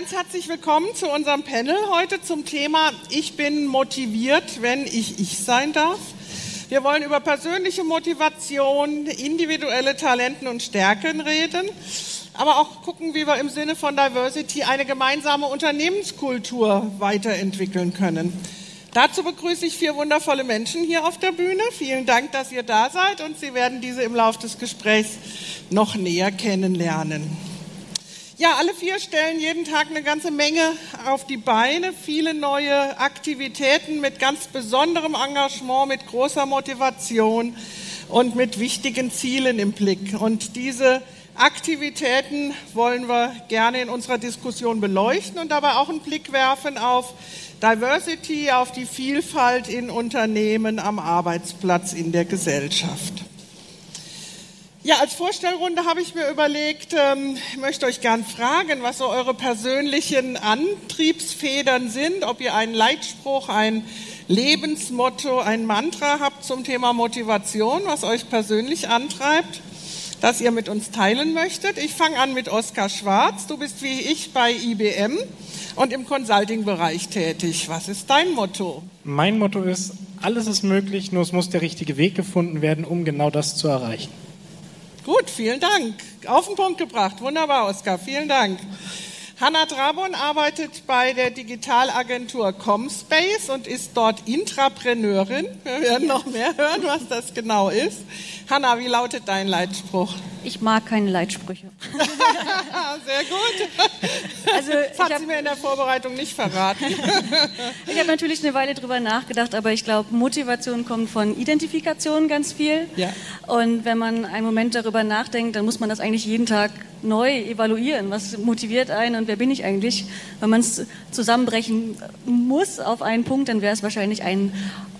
Ganz herzlich willkommen zu unserem Panel heute zum Thema Ich bin motiviert, wenn ich ich sein darf. Wir wollen über persönliche Motivation, individuelle Talenten und Stärken reden, aber auch gucken, wie wir im Sinne von Diversity eine gemeinsame Unternehmenskultur weiterentwickeln können. Dazu begrüße ich vier wundervolle Menschen hier auf der Bühne. Vielen Dank, dass ihr da seid und Sie werden diese im Laufe des Gesprächs noch näher kennenlernen. Ja, alle vier stellen jeden Tag eine ganze Menge auf die Beine, viele neue Aktivitäten mit ganz besonderem Engagement, mit großer Motivation und mit wichtigen Zielen im Blick. Und diese Aktivitäten wollen wir gerne in unserer Diskussion beleuchten und dabei auch einen Blick werfen auf Diversity, auf die Vielfalt in Unternehmen, am Arbeitsplatz, in der Gesellschaft. Ja, als Vorstellrunde habe ich mir überlegt, ähm, ich möchte euch gern fragen, was so eure persönlichen Antriebsfedern sind, ob ihr einen Leitspruch, ein Lebensmotto, ein Mantra habt zum Thema Motivation, was euch persönlich antreibt, das ihr mit uns teilen möchtet. Ich fange an mit Oskar Schwarz. Du bist wie ich bei IBM und im Consulting-Bereich tätig. Was ist dein Motto? Mein Motto ist, alles ist möglich, nur es muss der richtige Weg gefunden werden, um genau das zu erreichen. Gut, vielen Dank. Auf den Punkt gebracht. Wunderbar, Oskar. Vielen Dank. Hanna Drabon arbeitet bei der Digitalagentur Comspace und ist dort Intrapreneurin. Wir werden noch mehr hören, was das genau ist. Hanna, wie lautet dein Leitspruch? Ich mag keine Leitsprüche. Sehr gut. Also, das hat sie mir in der Vorbereitung nicht verraten. ich habe natürlich eine Weile drüber nachgedacht, aber ich glaube, Motivation kommt von Identifikation ganz viel. Ja. Und wenn man einen Moment darüber nachdenkt, dann muss man das eigentlich jeden Tag neu evaluieren. Was motiviert einen und wer bin ich eigentlich? Wenn man es zusammenbrechen muss auf einen Punkt, dann wäre es wahrscheinlich ein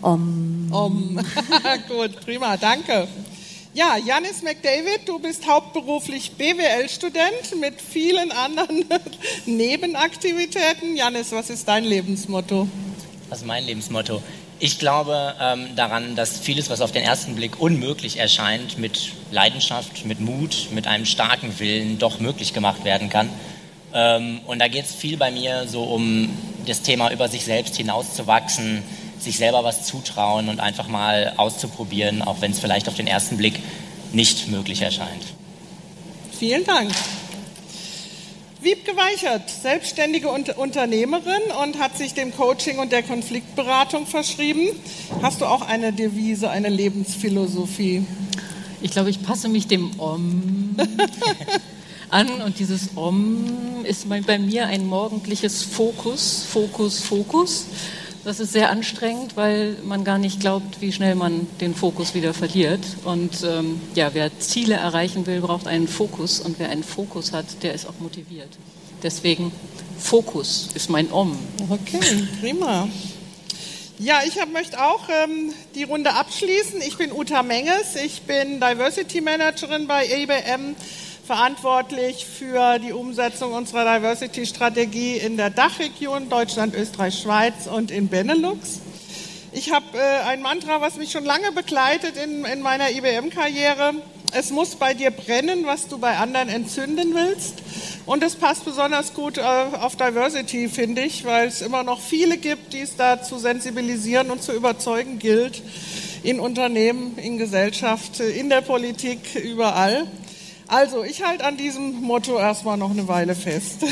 Om. Om. Gut, prima, danke. Ja, Janis McDavid, du bist hauptberuflich BWL-Student mit vielen anderen Nebenaktivitäten. Janis, was ist dein Lebensmotto? Ist mein Lebensmotto? Ich glaube ähm, daran, dass vieles, was auf den ersten Blick unmöglich erscheint, mit Leidenschaft, mit Mut, mit einem starken Willen doch möglich gemacht werden kann. Ähm, und da geht es viel bei mir so um das Thema über sich selbst hinauszuwachsen, sich selber was zutrauen und einfach mal auszuprobieren, auch wenn es vielleicht auf den ersten Blick nicht möglich erscheint. Vielen Dank. Wiebke Weichert, selbstständige Unternehmerin und hat sich dem Coaching und der Konfliktberatung verschrieben. Hast du auch eine Devise, eine Lebensphilosophie? Ich glaube, ich passe mich dem Om an und dieses Om ist bei mir ein morgendliches Fokus, Fokus, Fokus. Das ist sehr anstrengend, weil man gar nicht glaubt, wie schnell man den Fokus wieder verliert. Und ähm, ja, wer Ziele erreichen will, braucht einen Fokus. Und wer einen Fokus hat, der ist auch motiviert. Deswegen Fokus ist mein Om. Okay, prima. Ja, ich hab, möchte auch ähm, die Runde abschließen. Ich bin Uta Menges, ich bin Diversity Managerin bei IBM verantwortlich für die Umsetzung unserer Diversity-Strategie in der Dachregion Deutschland, Österreich, Schweiz und in Benelux. Ich habe äh, ein Mantra, was mich schon lange begleitet in, in meiner IBM-Karriere. Es muss bei dir brennen, was du bei anderen entzünden willst. Und es passt besonders gut äh, auf Diversity, finde ich, weil es immer noch viele gibt, die es da zu sensibilisieren und zu überzeugen gilt. In Unternehmen, in Gesellschaft, in der Politik, überall. Also, ich halte an diesem Motto erstmal noch eine Weile fest.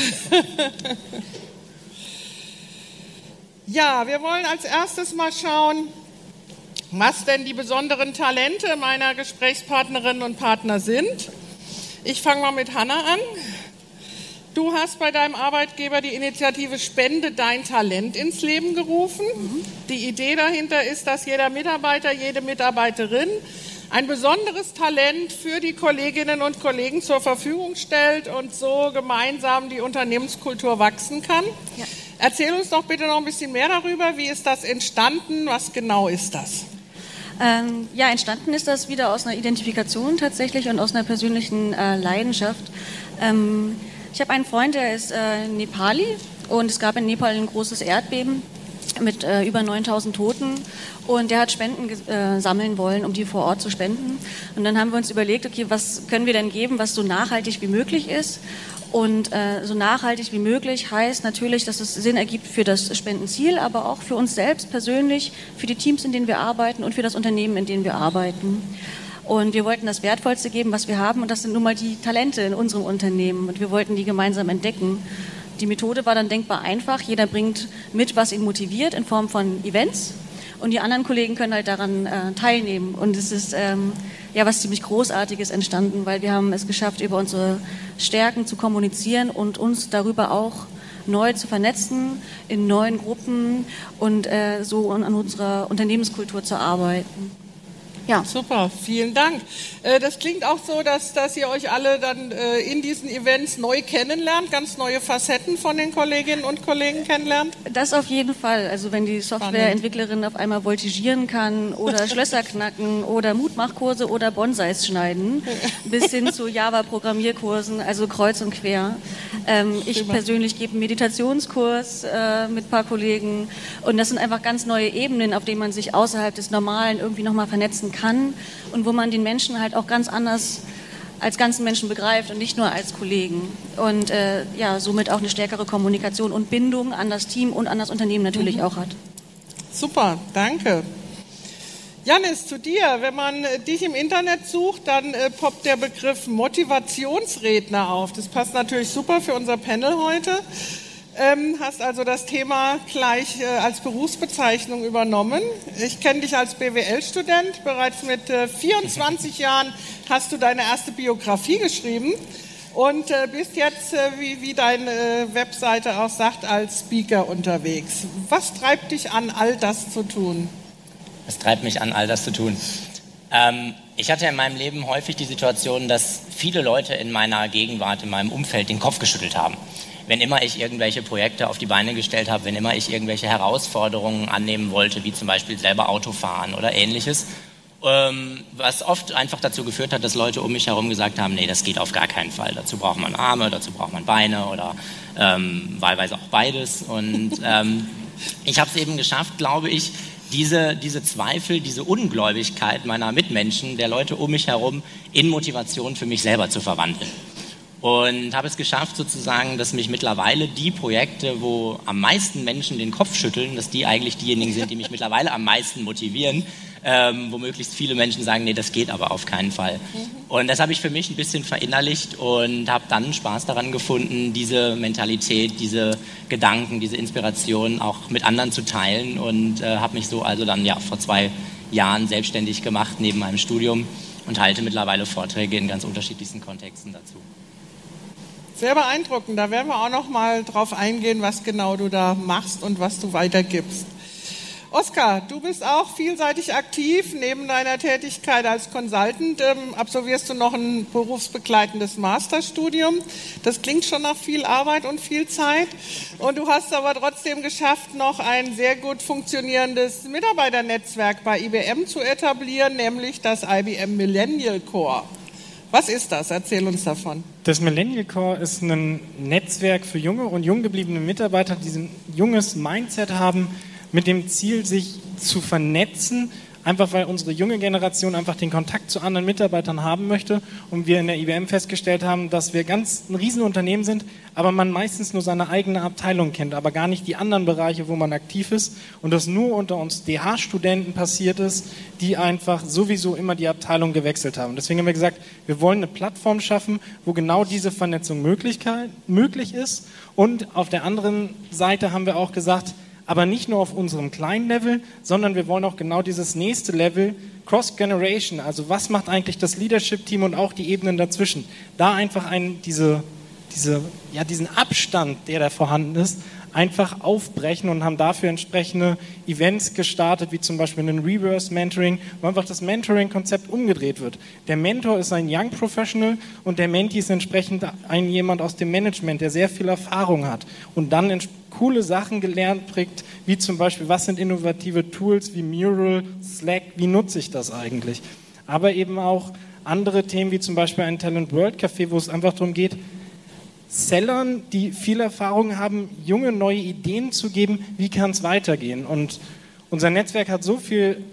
ja, wir wollen als erstes mal schauen, was denn die besonderen Talente meiner Gesprächspartnerinnen und Partner sind. Ich fange mal mit Hanna an. Du hast bei deinem Arbeitgeber die Initiative Spende dein Talent ins Leben gerufen. Mhm. Die Idee dahinter ist, dass jeder Mitarbeiter, jede Mitarbeiterin ein besonderes Talent für die Kolleginnen und Kollegen zur Verfügung stellt und so gemeinsam die Unternehmenskultur wachsen kann. Ja. Erzähl uns doch bitte noch ein bisschen mehr darüber. Wie ist das entstanden? Was genau ist das? Ähm, ja, entstanden ist das wieder aus einer Identifikation tatsächlich und aus einer persönlichen äh, Leidenschaft. Ähm, ich habe einen Freund, der ist äh, Nepali und es gab in Nepal ein großes Erdbeben mit äh, über 9000 Toten und der hat Spenden äh, sammeln wollen, um die vor Ort zu spenden. Und dann haben wir uns überlegt, okay, was können wir denn geben, was so nachhaltig wie möglich ist? Und äh, so nachhaltig wie möglich heißt natürlich, dass es Sinn ergibt für das Spendenziel, aber auch für uns selbst persönlich, für die Teams, in denen wir arbeiten und für das Unternehmen, in dem wir arbeiten. Und wir wollten das Wertvollste geben, was wir haben, und das sind nun mal die Talente in unserem Unternehmen. Und wir wollten die gemeinsam entdecken. Die Methode war dann denkbar einfach. Jeder bringt mit, was ihn motiviert, in Form von Events. Und die anderen Kollegen können halt daran äh, teilnehmen. Und es ist ähm, ja was ziemlich Großartiges entstanden, weil wir haben es geschafft, über unsere Stärken zu kommunizieren und uns darüber auch neu zu vernetzen in neuen Gruppen und äh, so an unserer Unternehmenskultur zu arbeiten. Ja. Super, vielen Dank. Äh, das klingt auch so, dass, dass ihr euch alle dann äh, in diesen Events neu kennenlernt, ganz neue Facetten von den Kolleginnen und Kollegen kennenlernt. Das auf jeden Fall. Also wenn die Softwareentwicklerin auf einmal voltigieren kann oder Schlösser knacken oder Mutmachkurse oder Bonsais schneiden, bis hin zu Java-Programmierkursen, also kreuz und quer. Ähm, ich persönlich gebe einen Meditationskurs äh, mit ein paar Kollegen und das sind einfach ganz neue Ebenen, auf denen man sich außerhalb des Normalen irgendwie nochmal vernetzen kann kann und wo man den Menschen halt auch ganz anders als ganzen Menschen begreift und nicht nur als Kollegen. Und äh, ja, somit auch eine stärkere Kommunikation und Bindung an das Team und an das Unternehmen natürlich mhm. auch hat. Super, danke. Janis, zu dir. Wenn man äh, dich im Internet sucht, dann äh, poppt der Begriff Motivationsredner auf. Das passt natürlich super für unser Panel heute ähm, hast also das Thema gleich äh, als Berufsbezeichnung übernommen. Ich kenne dich als BWL-Student. Bereits mit äh, 24 Jahren hast du deine erste Biografie geschrieben und äh, bist jetzt, äh, wie, wie deine äh, Webseite auch sagt, als Speaker unterwegs. Was treibt dich an, all das zu tun? Was treibt mich an, all das zu tun? Ähm, ich hatte in meinem Leben häufig die Situation, dass viele Leute in meiner Gegenwart, in meinem Umfeld den Kopf geschüttelt haben wenn immer ich irgendwelche Projekte auf die Beine gestellt habe, wenn immer ich irgendwelche Herausforderungen annehmen wollte, wie zum Beispiel selber Auto fahren oder ähnliches, ähm, was oft einfach dazu geführt hat, dass Leute um mich herum gesagt haben, nee, das geht auf gar keinen Fall. Dazu braucht man Arme, dazu braucht man Beine oder ähm, wahlweise auch beides. Und ähm, ich habe es eben geschafft, glaube ich, diese, diese Zweifel, diese Ungläubigkeit meiner Mitmenschen, der Leute um mich herum, in Motivation für mich selber zu verwandeln und habe es geschafft sozusagen, dass mich mittlerweile die Projekte, wo am meisten Menschen den Kopf schütteln, dass die eigentlich diejenigen sind, die mich mittlerweile am meisten motivieren, ähm, wo möglichst viele Menschen sagen, nee, das geht aber auf keinen Fall. Mhm. Und das habe ich für mich ein bisschen verinnerlicht und habe dann Spaß daran gefunden, diese Mentalität, diese Gedanken, diese Inspiration auch mit anderen zu teilen und äh, habe mich so also dann ja vor zwei Jahren selbstständig gemacht neben meinem Studium und halte mittlerweile Vorträge in ganz unterschiedlichsten Kontexten dazu. Sehr beeindruckend. Da werden wir auch noch mal drauf eingehen, was genau du da machst und was du weitergibst. Oskar, du bist auch vielseitig aktiv. Neben deiner Tätigkeit als Consultant ähm, absolvierst du noch ein berufsbegleitendes Masterstudium. Das klingt schon nach viel Arbeit und viel Zeit. Und du hast aber trotzdem geschafft, noch ein sehr gut funktionierendes Mitarbeiternetzwerk bei IBM zu etablieren, nämlich das IBM Millennial Core. Was ist das? Erzähl uns davon. Das Millennial Core ist ein Netzwerk für junge und jung gebliebene Mitarbeiter, die ein junges Mindset haben, mit dem Ziel, sich zu vernetzen Einfach weil unsere junge Generation einfach den Kontakt zu anderen Mitarbeitern haben möchte und wir in der IBM festgestellt haben, dass wir ganz ein Riesenunternehmen sind, aber man meistens nur seine eigene Abteilung kennt, aber gar nicht die anderen Bereiche, wo man aktiv ist und das nur unter uns DH-Studenten passiert ist, die einfach sowieso immer die Abteilung gewechselt haben. Deswegen haben wir gesagt, wir wollen eine Plattform schaffen, wo genau diese Vernetzung möglich ist und auf der anderen Seite haben wir auch gesagt, aber nicht nur auf unserem kleinen Level, sondern wir wollen auch genau dieses nächste Level, Cross-Generation, also was macht eigentlich das Leadership-Team und auch die Ebenen dazwischen, da einfach ein, diese, diese, ja, diesen Abstand, der da vorhanden ist, einfach aufbrechen und haben dafür entsprechende Events gestartet, wie zum Beispiel ein Reverse Mentoring, wo einfach das Mentoring-Konzept umgedreht wird. Der Mentor ist ein Young Professional und der Mentee ist entsprechend ein jemand aus dem Management, der sehr viel Erfahrung hat und dann coole Sachen gelernt kriegt, wie zum Beispiel, was sind innovative Tools wie Mural, Slack, wie nutze ich das eigentlich? Aber eben auch andere Themen wie zum Beispiel ein Talent World Café, wo es einfach darum geht, Sellern, die viel Erfahrung haben, junge neue Ideen zu geben, wie kann es weitergehen. Und unser Netzwerk hat so viel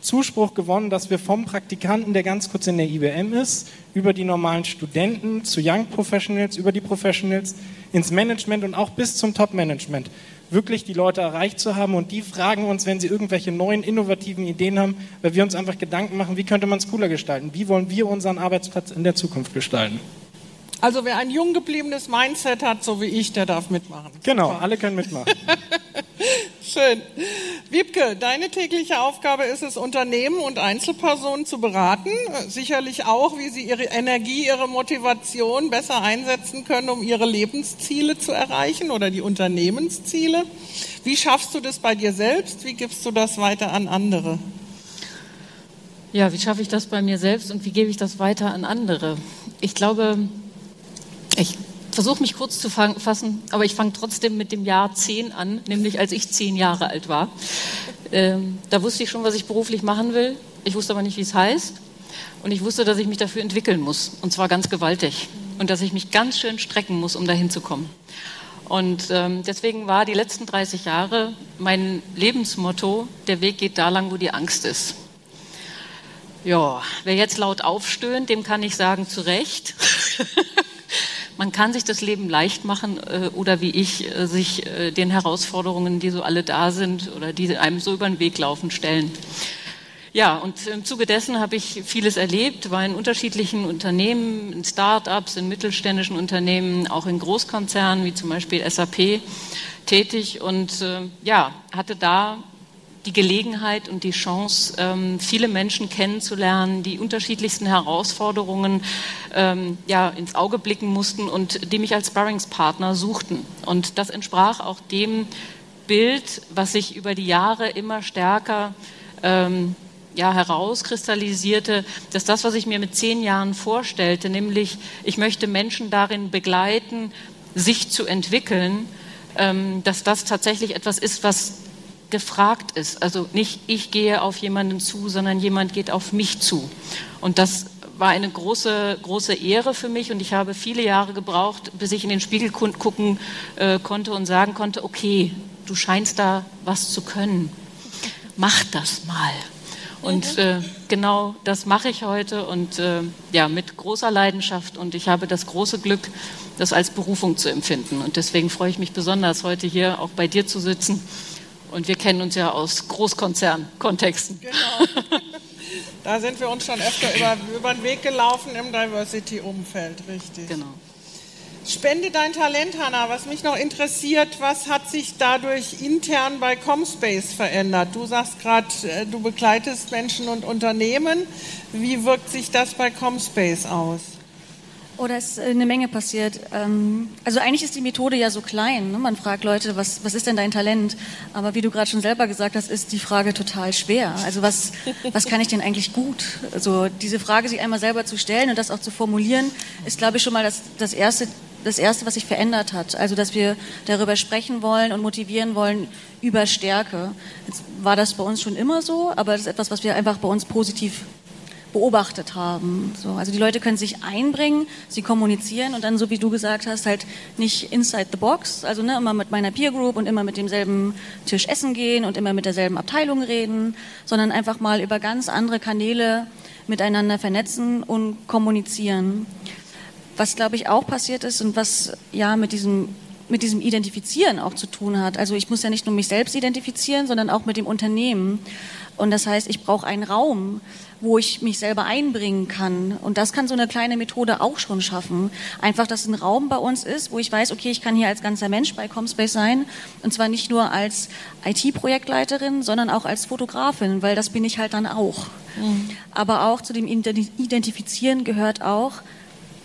Zuspruch gewonnen, dass wir vom Praktikanten, der ganz kurz in der IBM ist, über die normalen Studenten zu Young Professionals, über die Professionals ins Management und auch bis zum Top-Management wirklich die Leute erreicht zu haben und die fragen uns, wenn sie irgendwelche neuen, innovativen Ideen haben, weil wir uns einfach Gedanken machen, wie könnte man es cooler gestalten, wie wollen wir unseren Arbeitsplatz in der Zukunft gestalten. Also wer ein jung gebliebenes Mindset hat, so wie ich, der darf mitmachen. Genau, Super. alle können mitmachen. Schön. Wiebke, deine tägliche Aufgabe ist es, Unternehmen und Einzelpersonen zu beraten. Sicherlich auch, wie sie ihre Energie, ihre Motivation besser einsetzen können, um ihre Lebensziele zu erreichen oder die Unternehmensziele. Wie schaffst du das bei dir selbst? Wie gibst du das weiter an andere? Ja, wie schaffe ich das bei mir selbst und wie gebe ich das weiter an andere? Ich glaube, ich versuche mich kurz zu fassen, aber ich fange trotzdem mit dem Jahr 10 an, nämlich als ich zehn Jahre alt war. Ähm, da wusste ich schon, was ich beruflich machen will. Ich wusste aber nicht, wie es heißt. Und ich wusste, dass ich mich dafür entwickeln muss. Und zwar ganz gewaltig. Und dass ich mich ganz schön strecken muss, um dahin zu kommen. Und ähm, deswegen war die letzten 30 Jahre mein Lebensmotto, der Weg geht da lang, wo die Angst ist. Ja, wer jetzt laut aufstöhnt, dem kann ich sagen, zu Recht. man kann sich das Leben leicht machen äh, oder wie ich äh, sich äh, den Herausforderungen, die so alle da sind oder die einem so über den Weg laufen, stellen. Ja, und im Zuge dessen habe ich vieles erlebt, war in unterschiedlichen Unternehmen, in Start-ups, in mittelständischen Unternehmen, auch in Großkonzernen wie zum Beispiel SAP tätig und äh, ja, hatte da die Gelegenheit und die Chance, ähm, viele Menschen kennenzulernen, die unterschiedlichsten Herausforderungen ähm, ja, ins Auge blicken mussten und die mich als Sparringspartner suchten. Und das entsprach auch dem Bild, was sich über die Jahre immer stärker ähm, ja, herauskristallisierte, dass das, was ich mir mit zehn Jahren vorstellte, nämlich ich möchte Menschen darin begleiten, sich zu entwickeln, dass das tatsächlich etwas ist, was gefragt ist. Also nicht ich gehe auf jemanden zu, sondern jemand geht auf mich zu. Und das war eine große, große Ehre für mich und ich habe viele Jahre gebraucht, bis ich in den Spiegel gucken äh, konnte und sagen konnte, okay, du scheinst da was zu können. Mach das mal. Und mhm. äh, genau das mache ich heute und äh, ja, mit großer Leidenschaft. Und ich habe das große Glück, das als Berufung zu empfinden. Und deswegen freue ich mich besonders, heute hier auch bei dir zu sitzen und wir kennen uns ja aus Großkonzernkontexten. Genau. Da sind wir uns schon öfter über, über den Weg gelaufen im Diversity-Umfeld, richtig. Genau. Spende dein Talent, Hanna. Was mich noch interessiert, was hat sich dadurch intern bei Comspace verändert? Du sagst gerade, äh, du begleitest Menschen und Unternehmen. Wie wirkt sich das bei Comspace aus? Oder ist äh, eine Menge passiert. Ähm, also eigentlich ist die Methode ja so klein. Ne? Man fragt Leute, was, was ist denn dein Talent? Aber wie du gerade schon selber gesagt hast, ist die Frage total schwer. Also was, was kann ich denn eigentlich gut? Also diese Frage sich einmal selber zu stellen und das auch zu formulieren, ist, glaube ich, schon mal das, das erste das Erste, was sich verändert hat. Also, dass wir darüber sprechen wollen und motivieren wollen über Stärke. Jetzt war das bei uns schon immer so, aber das ist etwas, was wir einfach bei uns positiv beobachtet haben. So, also die Leute können sich einbringen, sie kommunizieren und dann, so wie du gesagt hast, halt nicht inside the box, also ne, immer mit meiner Peer Group und immer mit demselben Tisch essen gehen und immer mit derselben Abteilung reden, sondern einfach mal über ganz andere Kanäle miteinander vernetzen und kommunizieren. Was, glaube ich, auch passiert ist und was ja mit diesem mit diesem Identifizieren auch zu tun hat. Also ich muss ja nicht nur mich selbst identifizieren, sondern auch mit dem Unternehmen. Und das heißt, ich brauche einen Raum, wo ich mich selber einbringen kann. Und das kann so eine kleine Methode auch schon schaffen. Einfach, dass ein Raum bei uns ist, wo ich weiß, okay, ich kann hier als ganzer Mensch bei Comspace sein. Und zwar nicht nur als IT-Projektleiterin, sondern auch als Fotografin, weil das bin ich halt dann auch. Mhm. Aber auch zu dem Identifizieren gehört auch,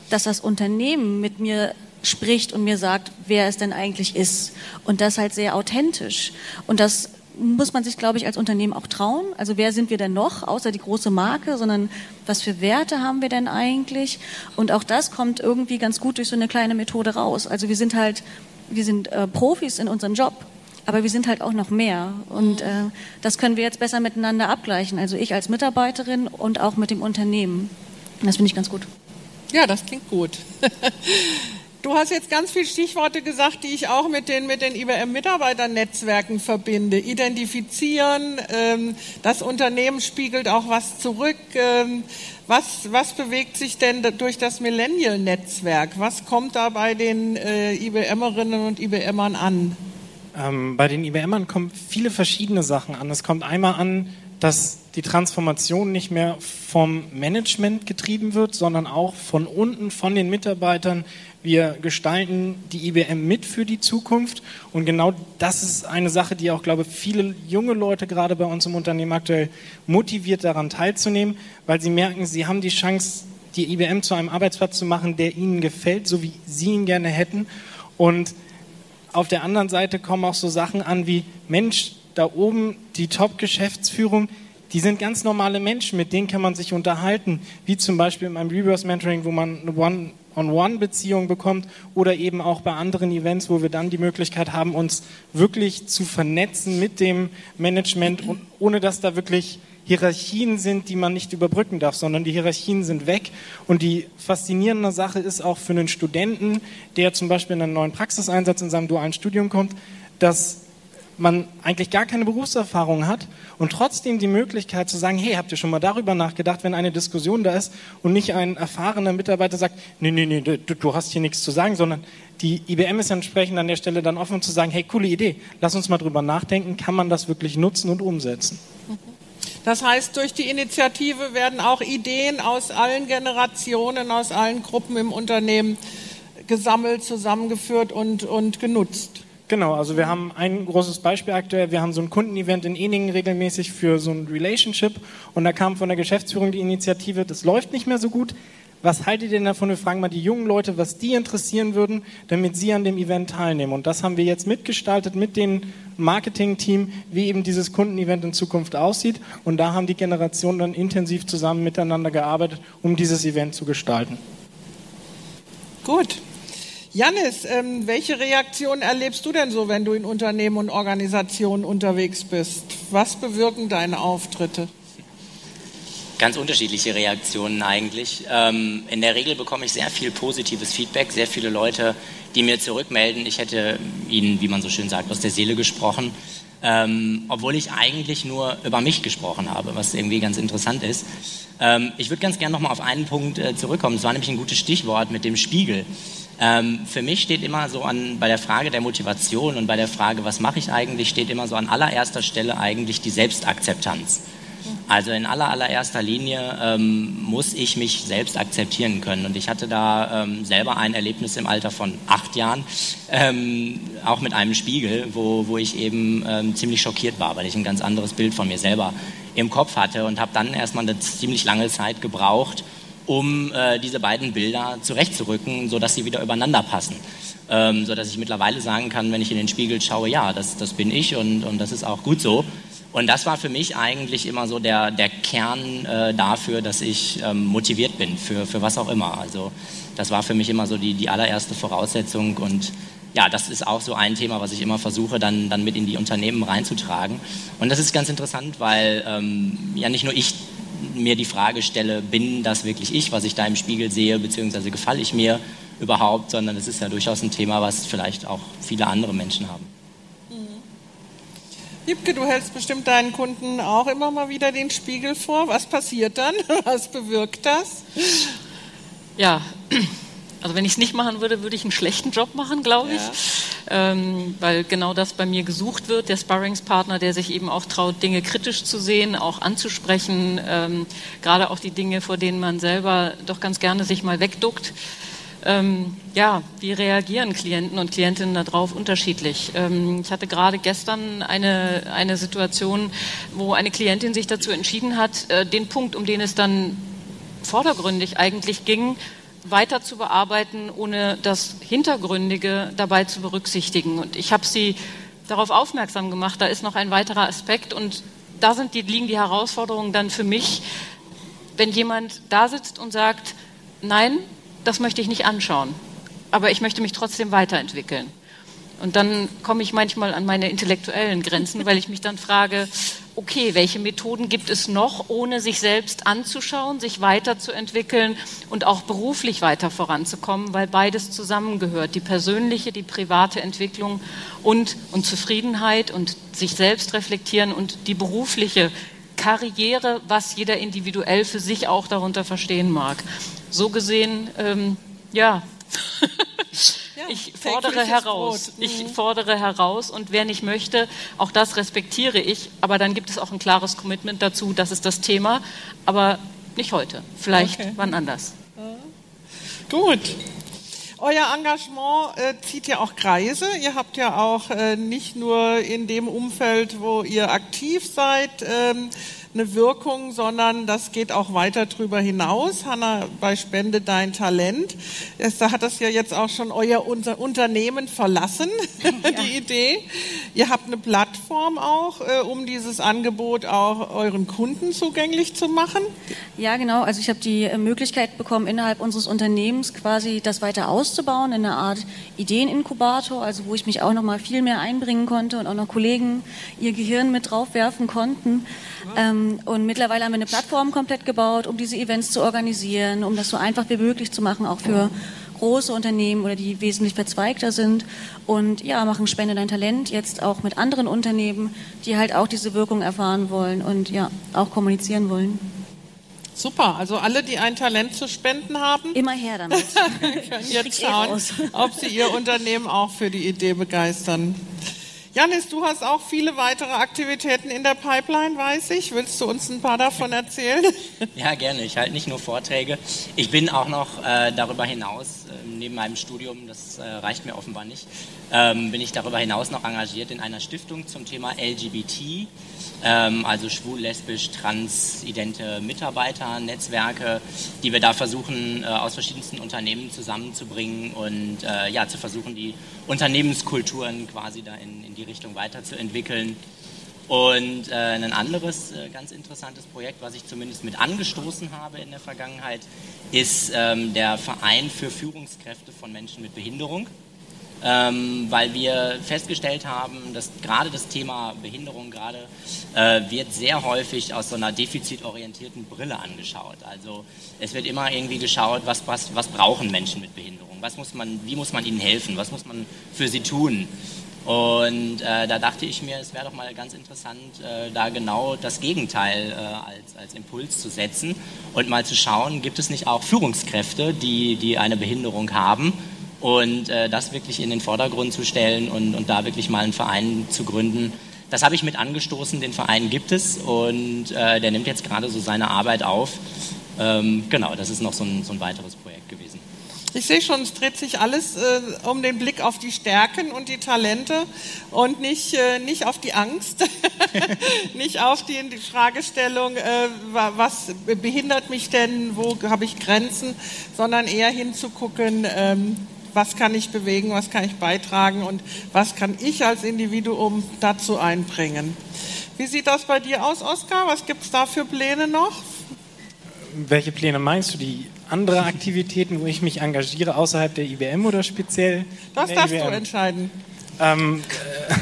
dass das Unternehmen mit mir spricht und mir sagt, wer es denn eigentlich ist. Und das halt sehr authentisch. Und das muss man sich, glaube ich, als Unternehmen auch trauen. Also wer sind wir denn noch, außer die große Marke, sondern was für Werte haben wir denn eigentlich? Und auch das kommt irgendwie ganz gut durch so eine kleine Methode raus. Also wir sind halt, wir sind äh, Profis in unserem Job. Aber wir sind halt auch noch mehr. Und äh, das können wir jetzt besser miteinander abgleichen. Also ich als Mitarbeiterin und auch mit dem Unternehmen. Das finde ich ganz gut. Ja, das klingt gut. Du hast jetzt ganz viele Stichworte gesagt, die ich auch mit den, mit den IBM-Mitarbeiternetzwerken verbinde. Identifizieren, ähm, das Unternehmen spiegelt auch was zurück. Ähm, was, was bewegt sich denn durch das Millennial-Netzwerk? Was kommt da bei den äh, IBMerinnen und IBMern an? Ähm, bei den IBMern kommen viele verschiedene Sachen an. Es kommt einmal an, dass die Transformation nicht mehr vom Management getrieben wird, sondern auch von unten, von den Mitarbeitern. Wir gestalten die IBM mit für die Zukunft. Und genau das ist eine Sache, die auch, glaube ich, viele junge Leute gerade bei uns im Unternehmen aktuell motiviert, daran teilzunehmen, weil sie merken, sie haben die Chance, die IBM zu einem Arbeitsplatz zu machen, der ihnen gefällt, so wie sie ihn gerne hätten. Und auf der anderen Seite kommen auch so Sachen an wie, Mensch, da oben die Top-Geschäftsführung, die sind ganz normale Menschen, mit denen kann man sich unterhalten, wie zum Beispiel in meinem Reverse Mentoring, wo man eine One-on-One-Beziehung bekommt oder eben auch bei anderen Events, wo wir dann die Möglichkeit haben, uns wirklich zu vernetzen mit dem Management und ohne dass da wirklich Hierarchien sind, die man nicht überbrücken darf, sondern die Hierarchien sind weg. Und die faszinierende Sache ist auch für einen Studenten, der zum Beispiel in einen neuen Praxiseinsatz in seinem dualen Studium kommt, dass man eigentlich gar keine Berufserfahrung hat und trotzdem die Möglichkeit zu sagen, hey, habt ihr schon mal darüber nachgedacht, wenn eine Diskussion da ist und nicht ein erfahrener Mitarbeiter sagt, nee, nee, nee, du, du hast hier nichts zu sagen, sondern die IBM ist entsprechend an der Stelle dann offen zu sagen, hey, coole Idee, lass uns mal drüber nachdenken, kann man das wirklich nutzen und umsetzen? Das heißt, durch die Initiative werden auch Ideen aus allen Generationen, aus allen Gruppen im Unternehmen gesammelt, zusammengeführt und, und genutzt. Genau, also wir haben ein großes Beispiel aktuell. Wir haben so ein Kundenevent in Eningen regelmäßig für so ein Relationship und da kam von der Geschäftsführung die Initiative, das läuft nicht mehr so gut. Was haltet ihr denn davon? Wir fragen mal die jungen Leute, was die interessieren würden, damit sie an dem Event teilnehmen. Und das haben wir jetzt mitgestaltet mit dem Marketing-Team, wie eben dieses Kundenevent in Zukunft aussieht. Und da haben die Generationen dann intensiv zusammen miteinander gearbeitet, um dieses Event zu gestalten. Gut, Janis, ähm, welche Reaktionen erlebst du denn so, wenn du in Unternehmen und Organisationen unterwegs bist? Was bewirken deine Auftritte? Ganz unterschiedliche Reaktionen eigentlich. Ähm, in der Regel bekomme ich sehr viel positives Feedback, sehr viele Leute, die mir zurückmelden, ich hätte ihnen, wie man so schön sagt, aus der Seele gesprochen. Ähm, obwohl ich eigentlich nur über mich gesprochen habe, was irgendwie ganz interessant ist. Ähm, ich würde ganz gerne nochmal auf einen Punkt äh, zurückkommen. Es war nämlich ein gutes Stichwort mit dem Spiegel. Ähm, für mich steht immer so an, bei der Frage der Motivation und bei der Frage, was mache ich eigentlich, steht immer so an allererster Stelle eigentlich die Selbstakzeptanz. Also in aller, allererster Linie ähm, muss ich mich selbst akzeptieren können. Und ich hatte da ähm, selber ein Erlebnis im Alter von acht Jahren, ähm, auch mit einem Spiegel, wo, wo ich eben ähm, ziemlich schockiert war, weil ich ein ganz anderes Bild von mir selber im Kopf hatte und habe dann erstmal eine ziemlich lange Zeit gebraucht, um äh, diese beiden Bilder zurechtzurücken, sodass sie wieder übereinander passen. Ähm, sodass ich mittlerweile sagen kann, wenn ich in den Spiegel schaue, ja, das, das bin ich und, und das ist auch gut so. Und das war für mich eigentlich immer so der, der Kern äh, dafür, dass ich ähm, motiviert bin für, für was auch immer. Also das war für mich immer so die, die allererste Voraussetzung und ja, das ist auch so ein Thema, was ich immer versuche, dann, dann mit in die Unternehmen reinzutragen. Und das ist ganz interessant, weil ähm, ja nicht nur ich mir die Frage stelle, bin das wirklich ich, was ich da im Spiegel sehe, beziehungsweise gefalle ich mir überhaupt, sondern es ist ja durchaus ein Thema, was vielleicht auch viele andere Menschen haben. Mhm. Liebke, du hältst bestimmt deinen Kunden auch immer mal wieder den Spiegel vor. Was passiert dann? Was bewirkt das? Ja, also wenn ich es nicht machen würde, würde ich einen schlechten Job machen, glaube ich. Ja ähm, weil genau das bei mir gesucht wird, der Sparringspartner, der sich eben auch traut, Dinge kritisch zu sehen, auch anzusprechen, ähm, gerade auch die Dinge, vor denen man selber doch ganz gerne sich mal wegduckt. Ähm, ja, wie reagieren Klienten und Klientinnen darauf unterschiedlich? Ähm, ich hatte gerade gestern eine, eine Situation, wo eine Klientin sich dazu entschieden hat, äh, den Punkt, um den es dann vordergründig eigentlich ging, weiter zu bearbeiten, ohne das Hintergründige dabei zu berücksichtigen. Und ich habe Sie darauf aufmerksam gemacht, da ist noch ein weiterer Aspekt und da sind die, liegen die Herausforderungen dann für mich, wenn jemand da sitzt und sagt, nein, das möchte ich nicht anschauen, aber ich möchte mich trotzdem weiterentwickeln. Und dann komme ich manchmal an meine intellektuellen Grenzen, weil ich mich dann frage, okay, welche Methoden gibt es noch, ohne sich selbst anzuschauen, sich weiterzuentwickeln und auch beruflich weiter voranzukommen, weil beides zusammengehört, die persönliche, die private Entwicklung und, und Zufriedenheit und sich selbst reflektieren und die berufliche Karriere, was jeder individuell für sich auch darunter verstehen mag. So gesehen, ähm, ja. ich fordere heraus. Mhm. Ich fordere heraus und wer nicht möchte, auch das respektiere ich. Aber dann gibt es auch ein klares Commitment dazu, das ist das Thema. Aber nicht heute, vielleicht okay. wann anders. Gut. Euer Engagement äh, zieht ja auch Kreise. Ihr habt ja auch äh, nicht nur in dem Umfeld, wo ihr aktiv seid, ähm, eine Wirkung, sondern das geht auch weiter drüber hinaus. Hanna, bei Spende dein Talent, da hat das ja jetzt auch schon euer Unternehmen verlassen, die Idee. Ihr habt eine Plattform auch, äh, um dieses Angebot auch euren Kunden zugänglich zu machen. Ja, genau. Also ich habe die äh, Möglichkeit bekommen, innerhalb unseres Unternehmens quasi das weiter auszubauen in einer Art Ideeninkubator, also wo ich mich auch noch mal viel mehr einbringen konnte und auch noch Kollegen ihr Gehirn mit draufwerfen konnten. Ähm, und mittlerweile haben wir eine Plattform komplett gebaut, um diese Events zu organisieren, um das so einfach wie möglich zu machen, auch für große Unternehmen oder die wesentlich verzweigter sind. Und ja, machen Spende dein Talent jetzt auch mit anderen Unternehmen, die halt auch diese Wirkung erfahren wollen und ja, auch kommunizieren wollen. Super, also alle, die ein Talent zu spenden haben, immer her damit. können jetzt schauen, ob sie ihr Unternehmen auch für die Idee begeistern. Janis, du hast auch viele weitere Aktivitäten in der Pipeline, weiß ich. Willst du uns ein paar davon erzählen? Ja, gerne. Ich halte nicht nur Vorträge. Ich bin auch noch äh, darüber hinaus, äh, neben meinem Studium, das äh, reicht mir offenbar nicht, ähm, bin ich darüber hinaus noch engagiert in einer Stiftung zum Thema LGBT, also schwul, lesbisch, transidente Mitarbeiter, Netzwerke, die wir da versuchen, äh, aus verschiedensten Unternehmen zusammenzubringen und äh, ja, zu versuchen, die Unternehmenskulturen quasi da in, in die Richtung weiterzuentwickeln. Und äh, ein anderes äh, ganz interessantes Projekt, was ich zumindest mit angestoßen habe in der Vergangenheit, ist ähm, der Verein für Führungskräfte von Menschen mit Behinderung ähm, weil wir festgestellt haben, dass gerade das Thema Behinderung gerade äh, wird sehr häufig aus so einer defizitorientierten Brille angeschaut. Also es wird immer irgendwie geschaut, was, was, was brauchen Menschen mit Behinderung, was muss man, wie muss man ihnen helfen, was muss man für sie tun. Und äh, da dachte ich mir, es wäre doch mal ganz interessant, äh, da genau das Gegenteil äh, als, als Impuls zu setzen und mal zu schauen, gibt es nicht auch Führungskräfte, die, die eine Behinderung haben und äh, das wirklich in den Vordergrund zu stellen und, und da wirklich mal einen Verein zu gründen. Das habe ich mit angestoßen, den Verein gibt es und äh, der nimmt jetzt gerade so seine Arbeit auf. Ähm, genau, das ist noch so ein, so ein weiteres Projekt gewesen. Ich sehe schon, es dreht sich alles äh, um den Blick auf die Stärken und die Talente und nicht, äh, nicht auf die Angst, nicht auf die, die Fragestellung, äh, was behindert mich denn, wo habe ich Grenzen, sondern eher hinzugucken, ähm, was kann ich bewegen, was kann ich beitragen und was kann ich als Individuum dazu einbringen. Wie sieht das bei dir aus, Oskar? Was gibt es da für Pläne noch? Welche Pläne meinst du? Die andere Aktivitäten, wo ich mich engagiere, außerhalb der IBM oder speziell? Das darfst IBM? du entscheiden. Ähm, äh,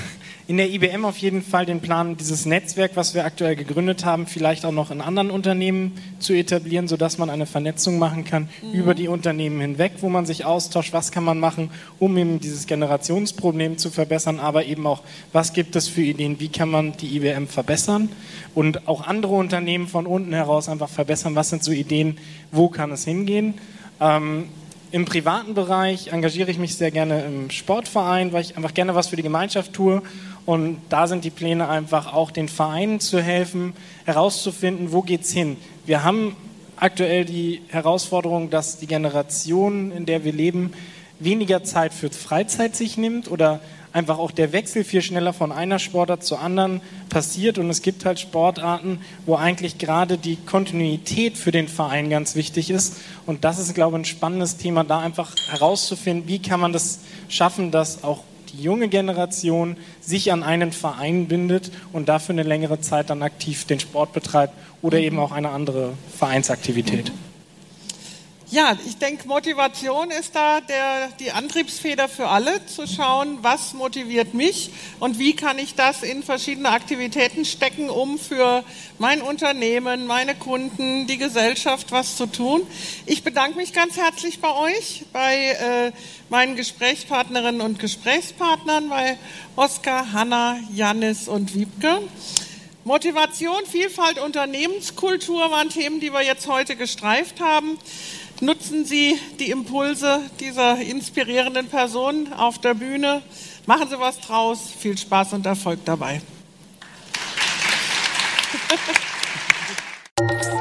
in der IBM auf jeden Fall den Plan, dieses Netzwerk, was wir aktuell gegründet haben, vielleicht auch noch in anderen Unternehmen zu etablieren, sodass man eine Vernetzung machen kann mhm. über die Unternehmen hinweg, wo man sich austauscht, was kann man machen, um eben dieses Generationsproblem zu verbessern, aber eben auch, was gibt es für Ideen, wie kann man die IBM verbessern und auch andere Unternehmen von unten heraus einfach verbessern, was sind so Ideen, wo kann es hingehen. Ähm, im privaten Bereich engagiere ich mich sehr gerne im Sportverein, weil ich einfach gerne was für die Gemeinschaft tue und da sind die Pläne einfach auch den Vereinen zu helfen, herauszufinden, wo geht's hin. Wir haben aktuell die Herausforderung, dass die Generation, in der wir leben, weniger Zeit für Freizeit sich nimmt oder einfach auch der Wechsel viel schneller von einer Sportart zur anderen passiert. Und es gibt halt Sportarten, wo eigentlich gerade die Kontinuität für den Verein ganz wichtig ist. Und das ist, glaube ich, ein spannendes Thema, da einfach herauszufinden, wie kann man das schaffen, dass auch die junge Generation sich an einen Verein bindet und dafür eine längere Zeit dann aktiv den Sport betreibt oder eben auch eine andere Vereinsaktivität. Ja, ich denke, Motivation ist da der, die Antriebsfeder für alle, zu schauen, was motiviert mich und wie kann ich das in verschiedene Aktivitäten stecken, um für mein Unternehmen, meine Kunden, die Gesellschaft was zu tun. Ich bedanke mich ganz herzlich bei euch, bei äh, meinen Gesprächspartnerinnen und Gesprächspartnern, bei Oskar, Hanna, Janis und Wiebke. Motivation, Vielfalt, Unternehmenskultur waren Themen, die wir jetzt heute gestreift haben. Nutzen Sie die Impulse dieser inspirierenden Person auf der Bühne. Machen Sie was draus. Viel Spaß und Erfolg dabei. Applaus